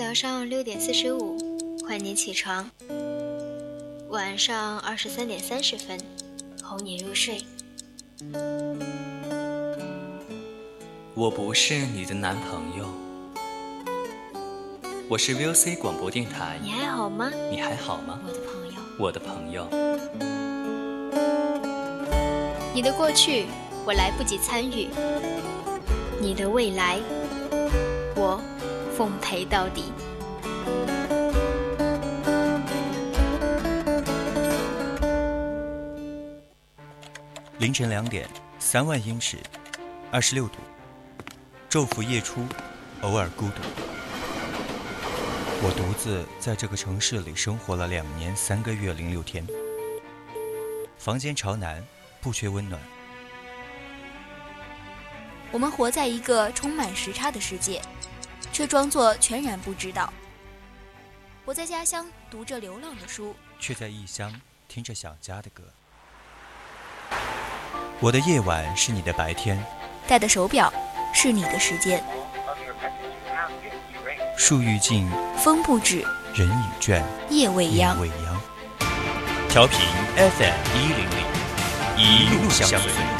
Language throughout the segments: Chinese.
早上六点四十五，唤你起床；晚上二十三点三十分，哄你入睡。我不是你的男朋友，我是 VOC 广播电台。你还好吗？你还好吗？我的朋友。我的朋友。你的过去，我来不及参与；你的未来，我奉陪到底。凌晨两点，三万英尺，二十六度，昼伏夜出，偶尔孤独。我独自在这个城市里生活了两年三个月零六天，房间朝南，不缺温暖。我们活在一个充满时差的世界，却装作全然不知道。我在家乡读着流浪的书，却在异乡听着想家的歌。我的夜晚是你的白天，戴的手表是你的时间。树欲静，风不止，人已倦，夜未央。未央。调频 FM 一零零，一路相随。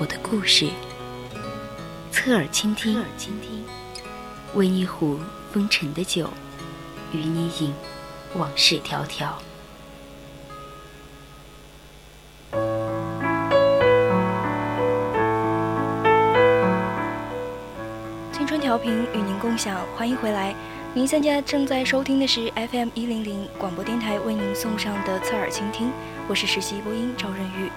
我的故事，侧耳倾听，侧耳倾听温一壶风尘的酒。与你饮往事迢迢。青春调频与您共享，欢迎回来。您现在正在收听的是 FM 一零零广播电台为您送上的侧耳倾听，我是实习播音赵润玉。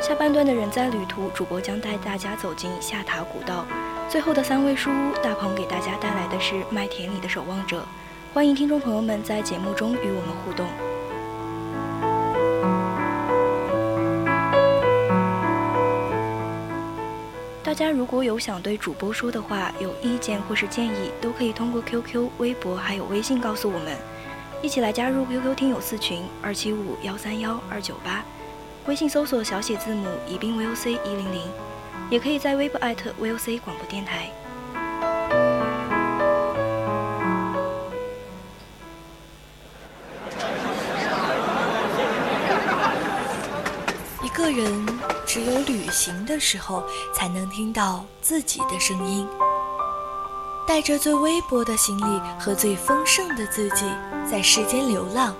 下半段的人在旅途，主播将带大家走进下塔古道。最后的三位书屋，大鹏给大家带来的是《麦田里的守望者》。欢迎听众朋友们在节目中与我们互动。大家如果有想对主播说的话、有意见或是建议，都可以通过 QQ、微博还有微信告诉我们。一起来加入 QQ 听友四群：二七五幺三幺二九八。微信搜索小写字母宜宾 VOC 一零零，也可以在微博艾特 VOC 广播电台。一个人只有旅行的时候，才能听到自己的声音，带着最微薄的行李和最丰盛的自己，在世间流浪。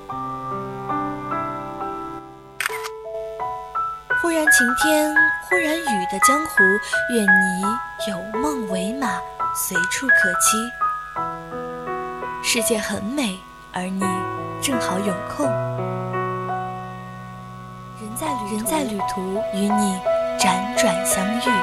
然晴天，忽然雨的江湖，愿你有梦为马，随处可栖。世界很美，而你正好有空。人在旅人在旅途，与你辗转相遇。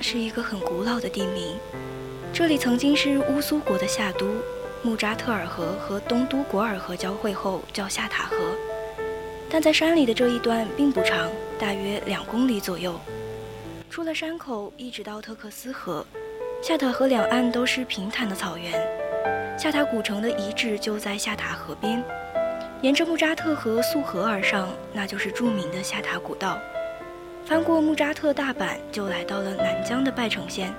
是一个很古老的地名，这里曾经是乌苏国的夏都，木扎特尔河和东都果尔河交汇后叫夏塔河。但在山里的这一段并不长，大约两公里左右。出了山口，一直到特克斯河，夏塔河两岸都是平坦的草原。夏塔古城的遗址就在夏塔河边，沿着木扎特河溯河而上，那就是著名的夏塔古道。翻过木扎特大阪，就来到了南疆的拜城县。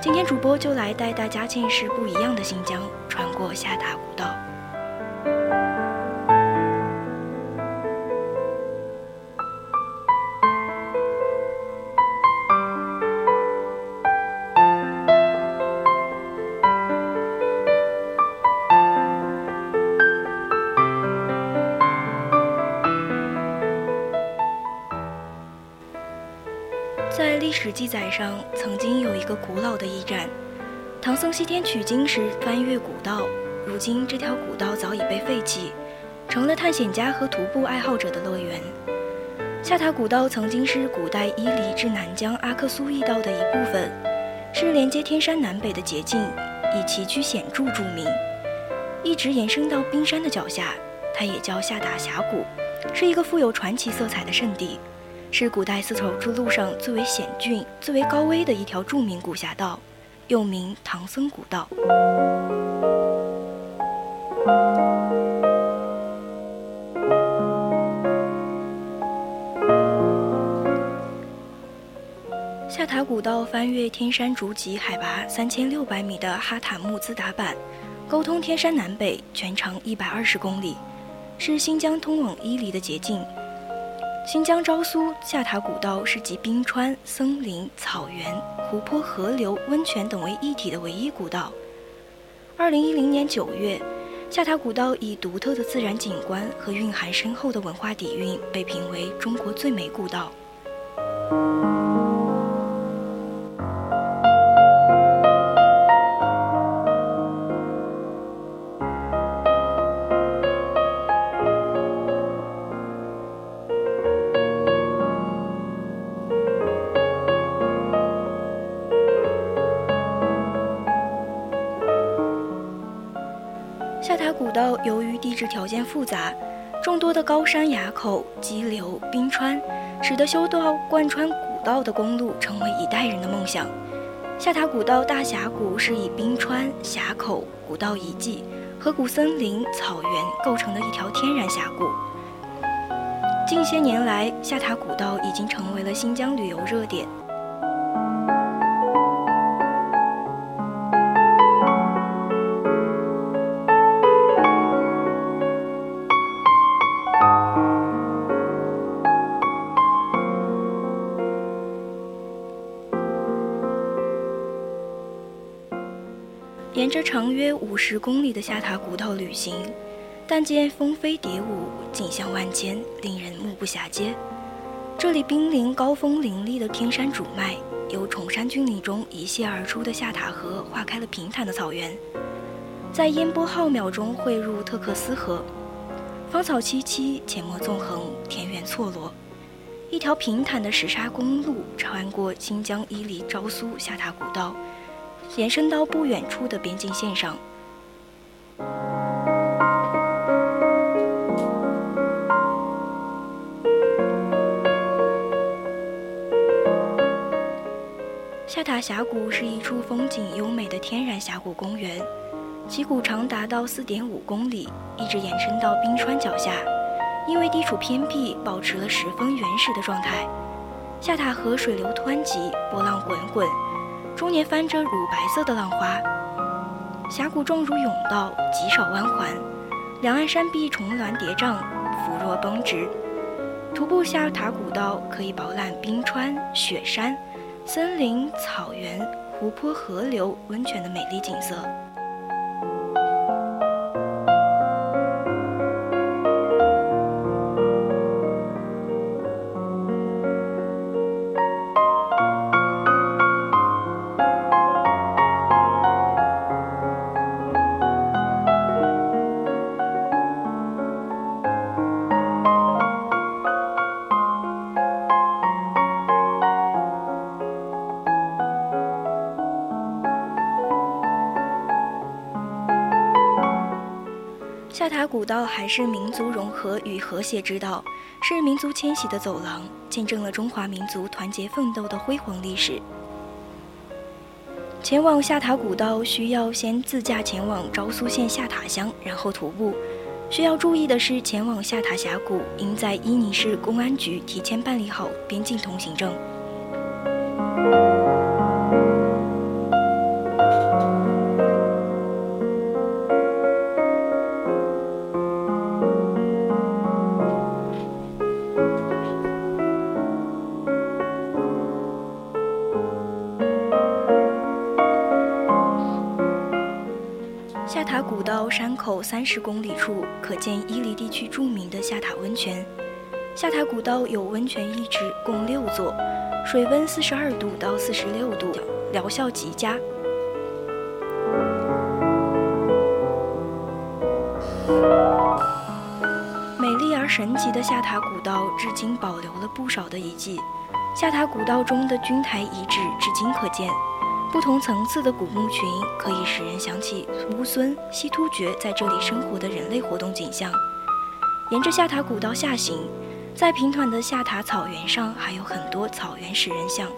今天主播就来带大家见识不一样的新疆，穿过下塔古道。史记载上，曾经有一个古老的驿站。唐僧西天取经时翻越古道，如今这条古道早已被废弃，成了探险家和徒步爱好者的乐园。下塔古道曾经是古代伊犁至南疆阿克苏驿道的一部分，是连接天山南北的捷径，以崎岖险峻著名，一直延伸到冰山的脚下。它也叫下塔峡谷，是一个富有传奇色彩的圣地，是古代丝绸之路上最为险峻、最为高危的一条著名古峡道。又名唐僧古道。下塔古道翻越天山竹脊，海拔三千六百米的哈塔木兹达坂，沟通天山南北，全长一百二十公里，是新疆通往伊犁的捷径。新疆昭苏下塔古道是集冰川、森林、草原、湖泊、河流、温泉等为一体的唯一古道。二零一零年九月，下塔古道以独特的自然景观和蕴含深厚的文化底蕴，被评为中国最美古道。下塔古道由于地质条件复杂，众多的高山崖口、激流、冰川，使得修道贯穿古道的公路成为一代人的梦想。下塔古道大峡谷是以冰川、峡口、古道遗迹、河谷森林、草原构成的一条天然峡谷。近些年来，下塔古道已经成为了新疆旅游热点。沿着长约五十公里的下塔古道旅行，但见蜂飞蝶舞，景象万千，令人目不暇接。这里濒临高峰林立的天山主脉，由崇山峻岭中一泻而出的下塔河划开了平坦的草原，在烟波浩渺中汇入特克斯河，芳草萋萋，阡陌纵横，田园错落。一条平坦的石沙公路穿过新疆伊犁昭苏下塔古道。延伸到不远处的边境线上。下塔峡谷是一处风景优美的天然峡谷公园，其谷长达到四点五公里，一直延伸到冰川脚下。因为地处偏僻，保持了十分原始的状态。下塔河水流湍急，波浪滚滚。终年翻着乳白色的浪花，峡谷状如甬道，极少弯环，两岸山壁重峦叠嶂，扶弱绷直。徒步下塔古道，可以饱览冰川、雪山、森林、草原、湖泊、河流、温泉的美丽景色。古道还是民族融合与和谐之道，是民族迁徙的走廊，见证了中华民族团结奋斗的辉煌历史。前往下塔古道需要先自驾前往昭苏县下塔乡，然后徒步。需要注意的是，前往下塔峡谷应在伊宁市公安局提前办理好边境通行证。山口三十公里处可见伊犁地区著名的下塔温泉。下塔古道有温泉遗址共六座，水温四十二度到四十六度，疗效极佳。美丽而神奇的下塔古道至今保留了不少的遗迹。下塔古道中的军台遗址至今可见，不同层次的古墓群可以使人想起乌孙、西突厥在这里生活的人类活动景象。沿着下塔古道下行，在平坦的下塔草原上还有很多草原石人像。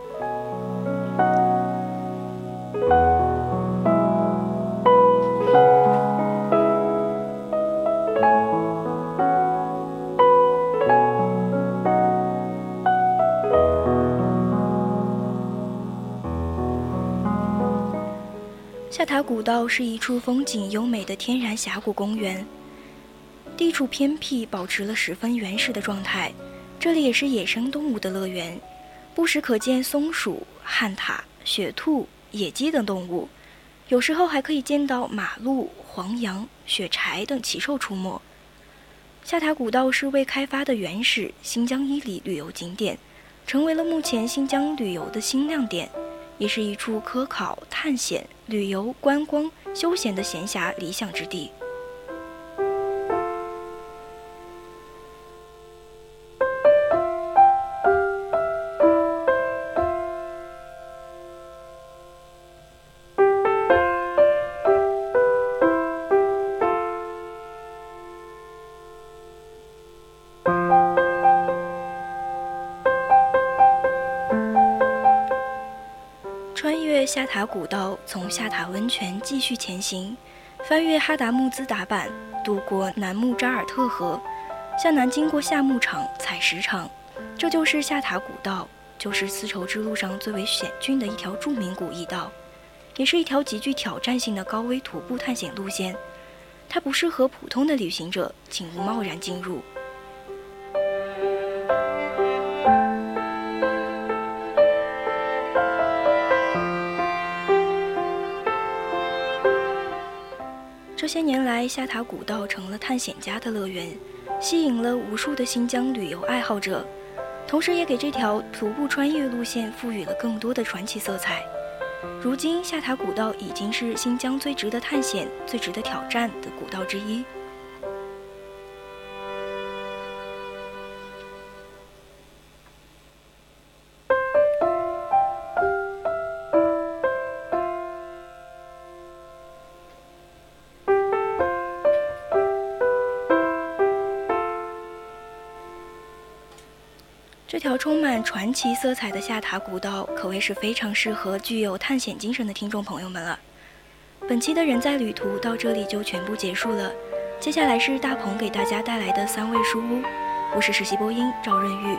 塔古道是一处风景优美的天然峡谷公园，地处偏僻，保持了十分原始的状态。这里也是野生动物的乐园，不时可见松鼠、旱獭、雪兔、野鸡等动物，有时候还可以见到马鹿、黄羊、雪柴等奇兽出没。下塔古道是未开发的原始新疆伊犁旅游景点，成为了目前新疆旅游的新亮点。也是一处科考、探险、旅游、观光、休闲的闲暇理想之地。翻越下塔古道从下塔温泉继续前行，翻越哈达木兹达坂，渡过南木扎尔特河，向南经过夏牧场、采石场，这就是下塔古道，就是丝绸之路上最为险峻的一条著名古驿道，也是一条极具挑战性的高危徒步探险路线。它不适合普通的旅行者，请勿贸然进入。千年来，下塔古道成了探险家的乐园，吸引了无数的新疆旅游爱好者，同时也给这条徒步穿越路线赋予了更多的传奇色彩。如今，下塔古道已经是新疆最值得探险、最值得挑战的古道之一。条充满传奇色彩的下塔古道，可谓是非常适合具有探险精神的听众朋友们了。本期的人在旅途到这里就全部结束了，接下来是大鹏给大家带来的三味书屋，我是实习播音赵润玉。